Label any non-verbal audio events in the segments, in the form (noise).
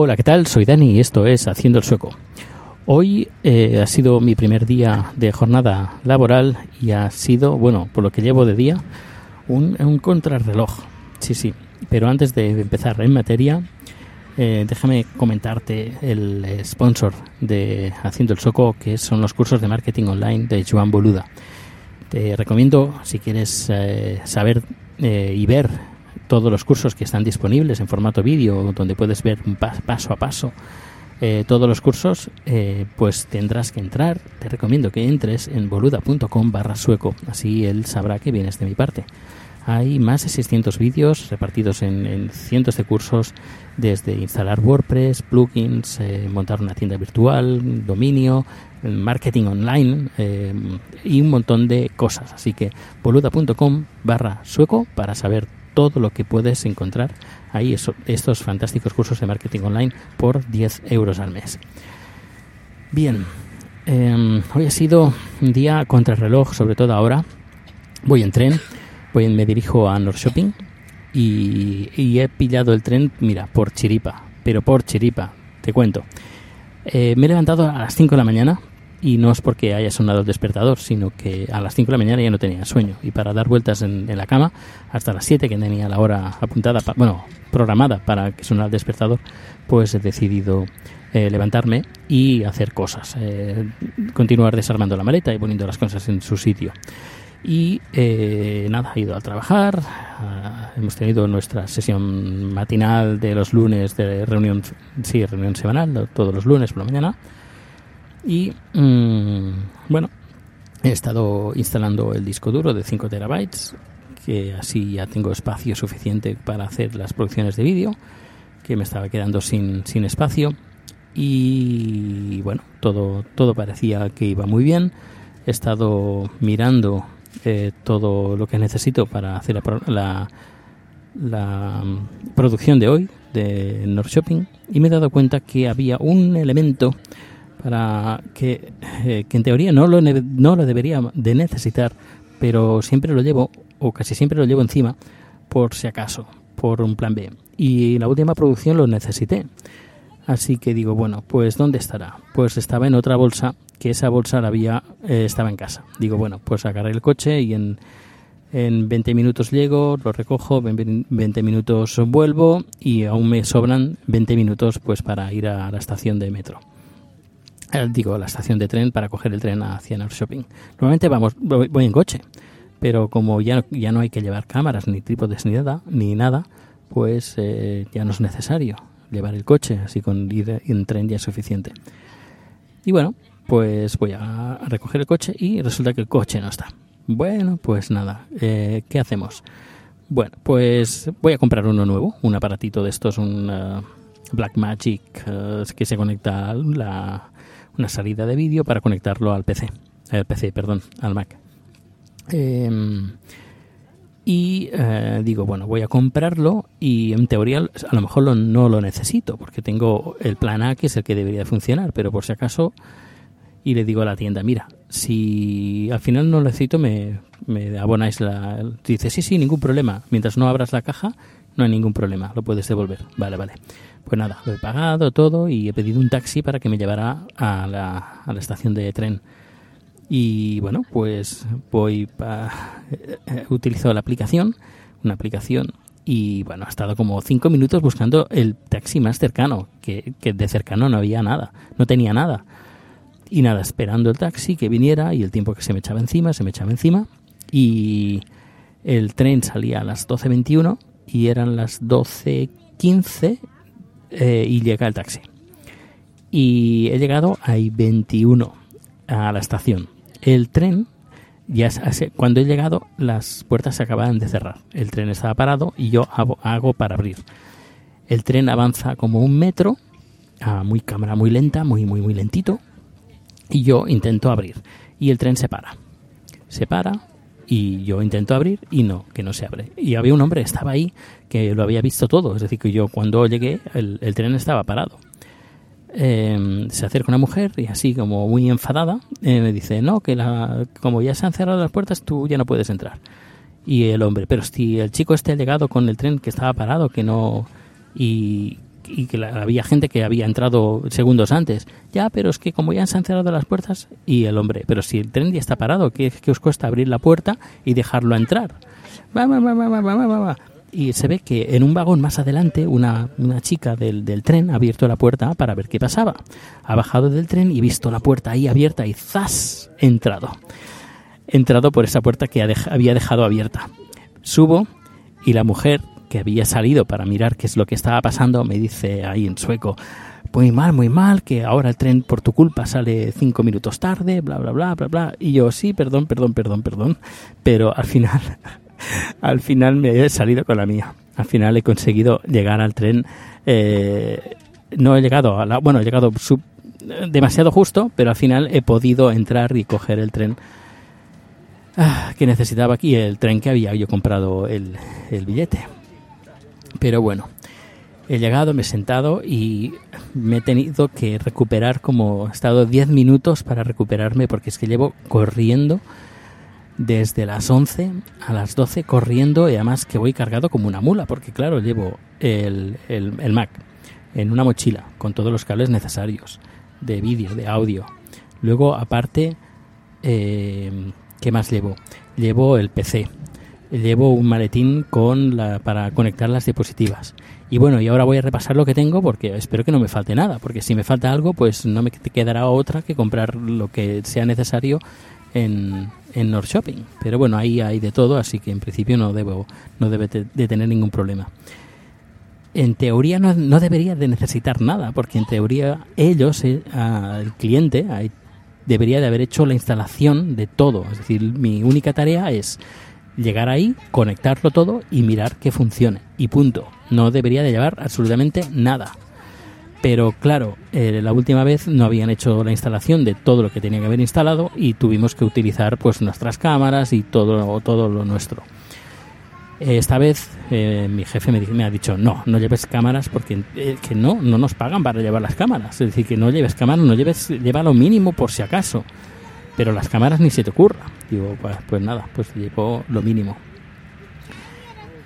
Hola, ¿qué tal? Soy Dani y esto es Haciendo el Sueco. Hoy eh, ha sido mi primer día de jornada laboral y ha sido, bueno, por lo que llevo de día, un, un contrarreloj. Sí, sí. Pero antes de empezar en materia, eh, déjame comentarte el sponsor de Haciendo el Soco, que son los cursos de marketing online de Joan Boluda. Te recomiendo, si quieres eh, saber eh, y ver todos los cursos que están disponibles en formato vídeo, donde puedes ver paso a paso eh, todos los cursos, eh, pues tendrás que entrar. Te recomiendo que entres en boluda.com barra sueco, así él sabrá que vienes de mi parte. Hay más de 600 vídeos repartidos en, en cientos de cursos, desde instalar WordPress, plugins, eh, montar una tienda virtual, dominio, marketing online eh, y un montón de cosas. Así que boluda.com barra sueco para saber todo lo que puedes encontrar ahí, estos fantásticos cursos de marketing online por 10 euros al mes. Bien, eh, hoy ha sido un día contrarreloj, sobre todo ahora. Voy en tren, voy en- me dirijo a North Shopping y, y he pillado el tren, mira, por chiripa, pero por chiripa, te cuento. Eh, me he levantado a las 5 de la mañana y no es porque haya sonado el despertador, sino que a las 5 de la mañana ya no tenía sueño y para dar vueltas en, la cama hasta las 7 que tenía la hora apuntada, pa- bueno, programada para que sonara el despertador, pues he decidido eh, levantarme y hacer cosas, eh, continuar desarmando la maleta y poniendo las cosas en su sitio. Y eh, nada, he ido a trabajar. ah, hemos tenido nuestra sesión matinal de los lunes de reunión, sí, reunión semanal, todos los lunes por la mañana. Y mm, bueno, he estado instalando el disco duro de 5 terabytes, que así ya tengo espacio suficiente para hacer las producciones de vídeo, que me estaba quedando sin, sin espacio. Y bueno, todo, todo parecía que iba muy bien. He estado mirando eh, todo lo que necesito para hacer la, la, la, mm, producción de hoy de North Shopping y me he dado cuenta que había un elemento para que, eh, que en teoría no lo, no lo debería de necesitar, pero siempre lo llevo, o casi siempre lo llevo encima, por si acaso, por un plan B. Y la última producción lo necesité. Así que digo, bueno, pues ¿dónde estará? Pues estaba en otra bolsa, que esa bolsa la había, eh, estaba en casa. Digo, bueno, pues agarré el coche y en, en 20 minutos llego, lo recojo, en 20 minutos vuelvo y aún me sobran 20 minutos pues para ir a la estación de metro. Eh, digo, la estación de tren para coger el tren hacia North Shopping. Normalmente vamos, voy, voy en coche, pero como ya, ya no hay que llevar cámaras ni trípodes ni nada, ni nada pues eh, ya no es necesario llevar el coche, así con ir en tren ya es suficiente. Y bueno, pues voy a recoger el coche y resulta que el coche no está. Bueno, pues nada, eh, ¿qué hacemos? Bueno, pues voy a comprar uno nuevo, un aparatito de estos, un uh, Blackmagic uh, que se conecta a la, una salida de vídeo para conectarlo al PC, al PC, perdón, al Mac. Em, y eh, digo, bueno, voy a comprarlo y en teoría a lo mejor lo- no lo necesito porque tengo el plan A que es el que debería funcionar, pero por si acaso y le digo a la tienda, mira, si al final no lo necesito me, me abonáis la... Dice, sí, sí, ningún problema, mientras no abras la caja no hay ningún problema, lo puedes devolver. Vale, vale. Pues nada, lo he pagado todo y he pedido un taxi para que me llevara a la, estación de tren. Y bueno, pues voy pa, he utilizado la aplicación, una aplicación y bueno, ha estado como cinco minutos buscando el taxi más cercano, que, que de cercano no había nada, no tenía nada. Y nada, esperando el taxi que viniera y el tiempo que se me echaba encima, se me echaba encima. Y el tren salía a las 12.21 y eran las 12.15 eh, y llega el taxi. Y he llegado a 21 a la estación. El tren, ya se- cuando he llegado, las puertas se acababan de cerrar. El tren estaba parado y yo hago, hago para abrir. El tren avanza como un metro, a muy cámara muy lenta, muy, muy, muy lentito. Y yo intento abrir. Y el tren se para. Se para y yo intento abrir y no, que no se abre. Y había un hombre, estaba ahí, que lo había visto todo. Es decir, que yo cuando llegué, el, el tren estaba parado. Eh, se acerca una mujer y así como muy enfadada eh, me dice, no, que la, como ya se han cerrado las puertas, tú ya no puedes entrar. Y el hombre, pero si el chico este ha llegado con el tren que estaba parado, que no... Y, y que había gente que había entrado segundos antes. Ya, pero es que como ya se han cerrado las puertas... Y el hombre, pero si el tren ya está parado, ¿qué, qué os cuesta abrir la puerta y dejarlo entrar? Va, va, va, va, va, va, va. Y se ve que en un vagón más adelante una, una chica del, del tren ha abierto la puerta para ver qué pasaba. Ha bajado del tren y visto la puerta ahí abierta y ¡zas! entrado. Entrado por esa puerta que había dejado abierta. Subo y la mujer que había salido para mirar qué es lo que estaba pasando me dice ahí en sueco, muy mal, muy mal, que ahora el tren por tu culpa sale cinco minutos tarde, bla, bla, bla, bla, bla. Y yo, sí, perdón, perdón, perdón, perdón. Pero al final, (laughs) al final me he salido con la mía. Al final he conseguido llegar al tren. eh, no he llegado a la, bueno, he llegado sub- demasiado justo, pero al final he podido entrar y coger el tren ah, que necesitaba aquí, el tren que había yo comprado el, el billete. Pero bueno, he llegado, me he sentado y me he tenido que recuperar como he estado 10 minutos para recuperarme porque es que llevo corriendo desde las 11 a las 12 corriendo y además que voy cargado como una mula porque claro, llevo el, el, el Mac en una mochila con todos los cables necesarios de vídeo, de audio. Luego aparte, eh, ¿qué más llevo? Llevo el PC, llevo un maletín con la, para conectar las diapositivas. Y bueno, y ahora voy a repasar lo que tengo porque espero que no me falte nada, porque si me falta algo, pues no me quedará otra que comprar lo que sea necesario en, en North Shopping. Pero bueno, ahí hay de todo, así que en principio no debo no debe de tener ningún problema. En teoría no, no debería de necesitar nada, porque en teoría ellos, eh, el cliente, ahí debería de haber hecho la instalación de todo. Es decir, mi única tarea es llegar ahí, conectarlo todo y mirar que funcione. Y punto. No debería de llevar absolutamente nada. Pero claro, eh, la última vez no habían hecho la instalación de todo lo que tenía que haber instalado y tuvimos que utilizar pues nuestras cámaras y todo, todo lo nuestro. Eh, Esta vez eh, mi jefe me, ha dicho no, no lleves cámaras porque eh, que no, no nos pagan para llevar las cámaras. Es decir, que no lleves cámaras, no lleves, lleva lo mínimo por si acaso. Pero las cámaras ni se te ocurra. Digo, pues, pues nada, pues llevo lo mínimo.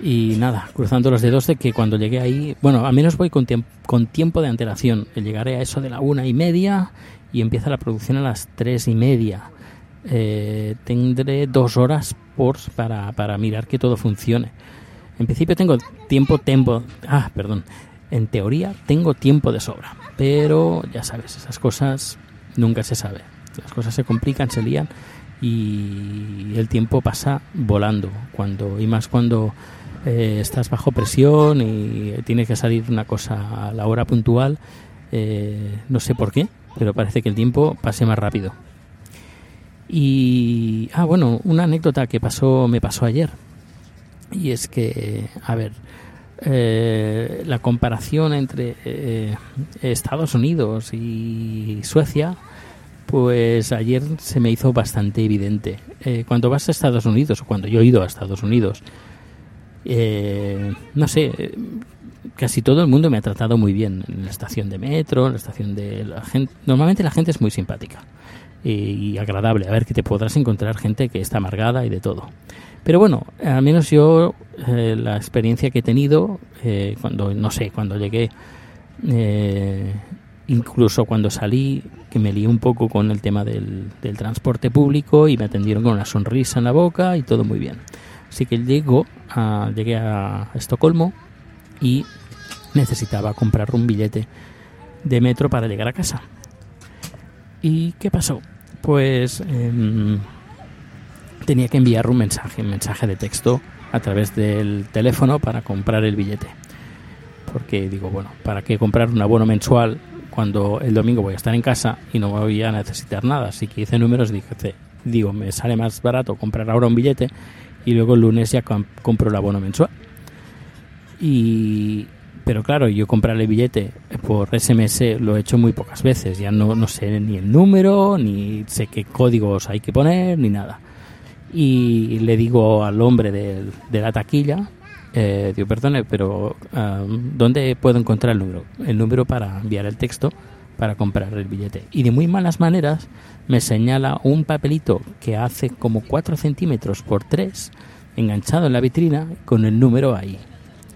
Y nada, cruzando los dedos de que cuando llegué ahí, bueno, al menos voy con, tiemp- con tiempo de antelación. Llegaré a eso de la una y media y empieza la producción a las tres y media. Eh, tendré dos horas por, para, para mirar que todo funcione. En principio tengo tiempo, tiempo, ah, perdón. En teoría tengo tiempo de sobra, pero ya sabes, esas cosas nunca se sabe. Las cosas se complican, se lían y el tiempo pasa volando. Cuando y más cuando eh, estás bajo presión y tiene que salir una cosa a la hora puntual, eh, no sé por qué, pero parece que el tiempo pase más rápido. Y ah bueno, una anécdota que pasó me pasó ayer y es que a ver eh, la comparación entre eh, Estados Unidos y Suecia pues ayer se me hizo bastante evidente. Eh, cuando vas a Estados Unidos, o cuando yo he ido a Estados Unidos, eh, no sé, eh, casi todo el mundo me ha tratado muy bien en la estación de metro, en la estación de la gente. Normalmente la gente es muy simpática. y agradable. A ver que te podrás encontrar gente que está amargada y de todo. Pero bueno, al menos yo eh, la experiencia que he tenido eh, cuando, no sé, cuando llegué, incluso cuando salí, que me lié un poco con el tema del, transporte público y me atendieron con una sonrisa en la boca y todo muy bien. Así que llego a, llegué a Estocolmo y necesitaba comprar un billete de metro para llegar a casa. ¿Y qué pasó? Pues eh, tenía que enviar un mensaje, un mensaje de texto a través del teléfono para comprar el billete. Porque digo, bueno, ¿para qué comprar un abono mensual cuando el domingo voy a estar en casa y no voy a necesitar nada? Así que hice números y dije, digo, me sale más barato comprar ahora un billete y luego el lunes ya compro el abono mensual. Y, pero claro, yo comprar el billete por SMS lo he hecho muy pocas veces. Ya no, no sé ni el número, ni sé qué códigos hay que poner, ni nada y le digo al hombre de, de la taquilla, eh, digo, perdone, pero um, ¿dónde puedo encontrar el número? El número para enviar el texto para comprar el billete. Y de muy malas maneras me señala un papelito que hace como 4 centímetros por 3, enganchado en la vitrina, con el número ahí,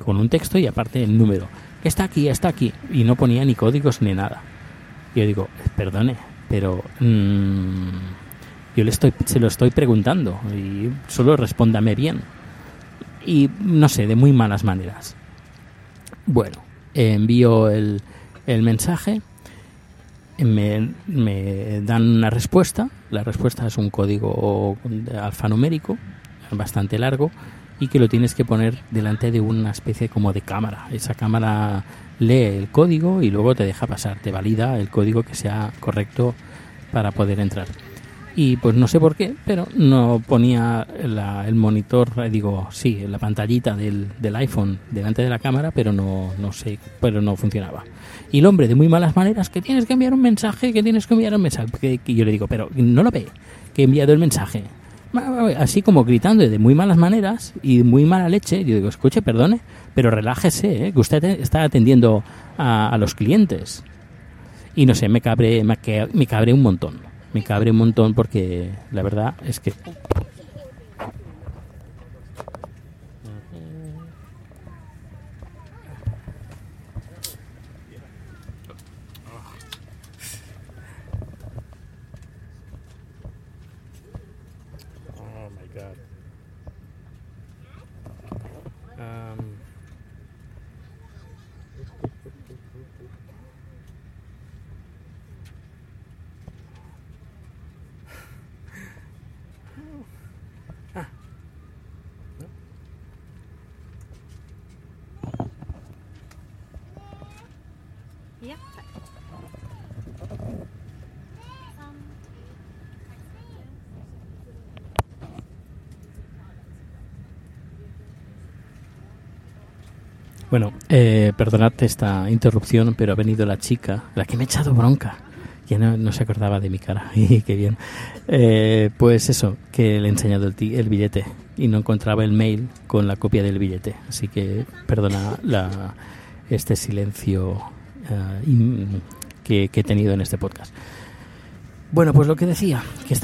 con un texto y aparte el número. Está aquí, está aquí. Y no ponía ni códigos ni nada. Yo digo, perdone, pero... Mmm, yo le estoy, se lo estoy preguntando y solo respóndame bien. Y no sé, de muy malas maneras. Bueno, envío el, el mensaje, me, me, dan una respuesta. La respuesta es un código alfanumérico bastante largo y que lo tienes que poner delante de una especie como de cámara. Esa cámara lee el código y luego te deja pasar, te valida el código que sea correcto para poder entrar y pues no sé por qué, pero no ponía el monitor, eh, digo, sí, la pantallita del, del, iPhone delante de la cámara, pero no, no sé, pero no funcionaba. Y el hombre de muy malas maneras, que tienes que enviar un mensaje, que tienes que enviar un mensaje, que, yo le digo, pero no lo ve, que he enviado el mensaje. Así como gritando de muy malas maneras y muy mala leche, yo digo, escuche, perdone, pero relájese, ¿eh? que usted está atendiendo a, los clientes. Y no sé, me cabré, me cabré un montón me cabre un montón porque la verdad es que Bueno, eh, perdonad esta interrupción, pero ha venido la chica, la que me ha echado bronca. Ya no, se acordaba de mi cara. (laughs) y qué bien. Eh, pues eso, que le he enseñado el, el, billete y no encontraba el mail con la copia del billete. Así que perdona la, este silencio uh, que, he tenido en este podcast. Bueno, pues lo que decía, que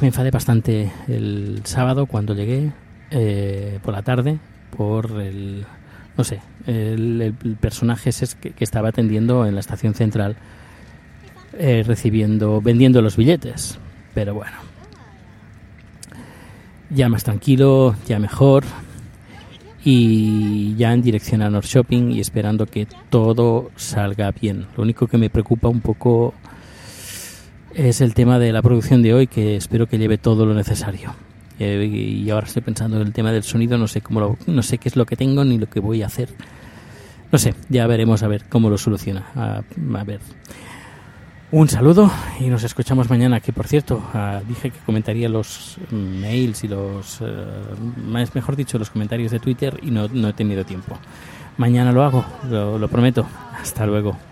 me enfadé bastante el sábado cuando llegué eh, por la tarde por el no sé, el, personaje es que, que, estaba atendiendo en la estación central, eh, recibiendo, vendiendo los billetes. Pero bueno, ya más tranquilo, ya mejor. Y ya en dirección a North Shopping y esperando que todo salga bien. Lo único que me preocupa un poco es el tema de la producción de hoy, que espero que lleve todo lo necesario. Eh, y ahora estoy pensando en el tema del sonido, no sé cómo lo, no sé qué es lo que tengo ni lo que voy a hacer. No sé, ya veremos a ver cómo lo soluciona. A, ver. Un saludo y nos escuchamos mañana. Que por cierto, uh, dije que comentaría los mails y los, más mejor dicho, los comentarios de Twitter y no, no he tenido tiempo. Mañana lo hago, lo prometo. Hasta luego.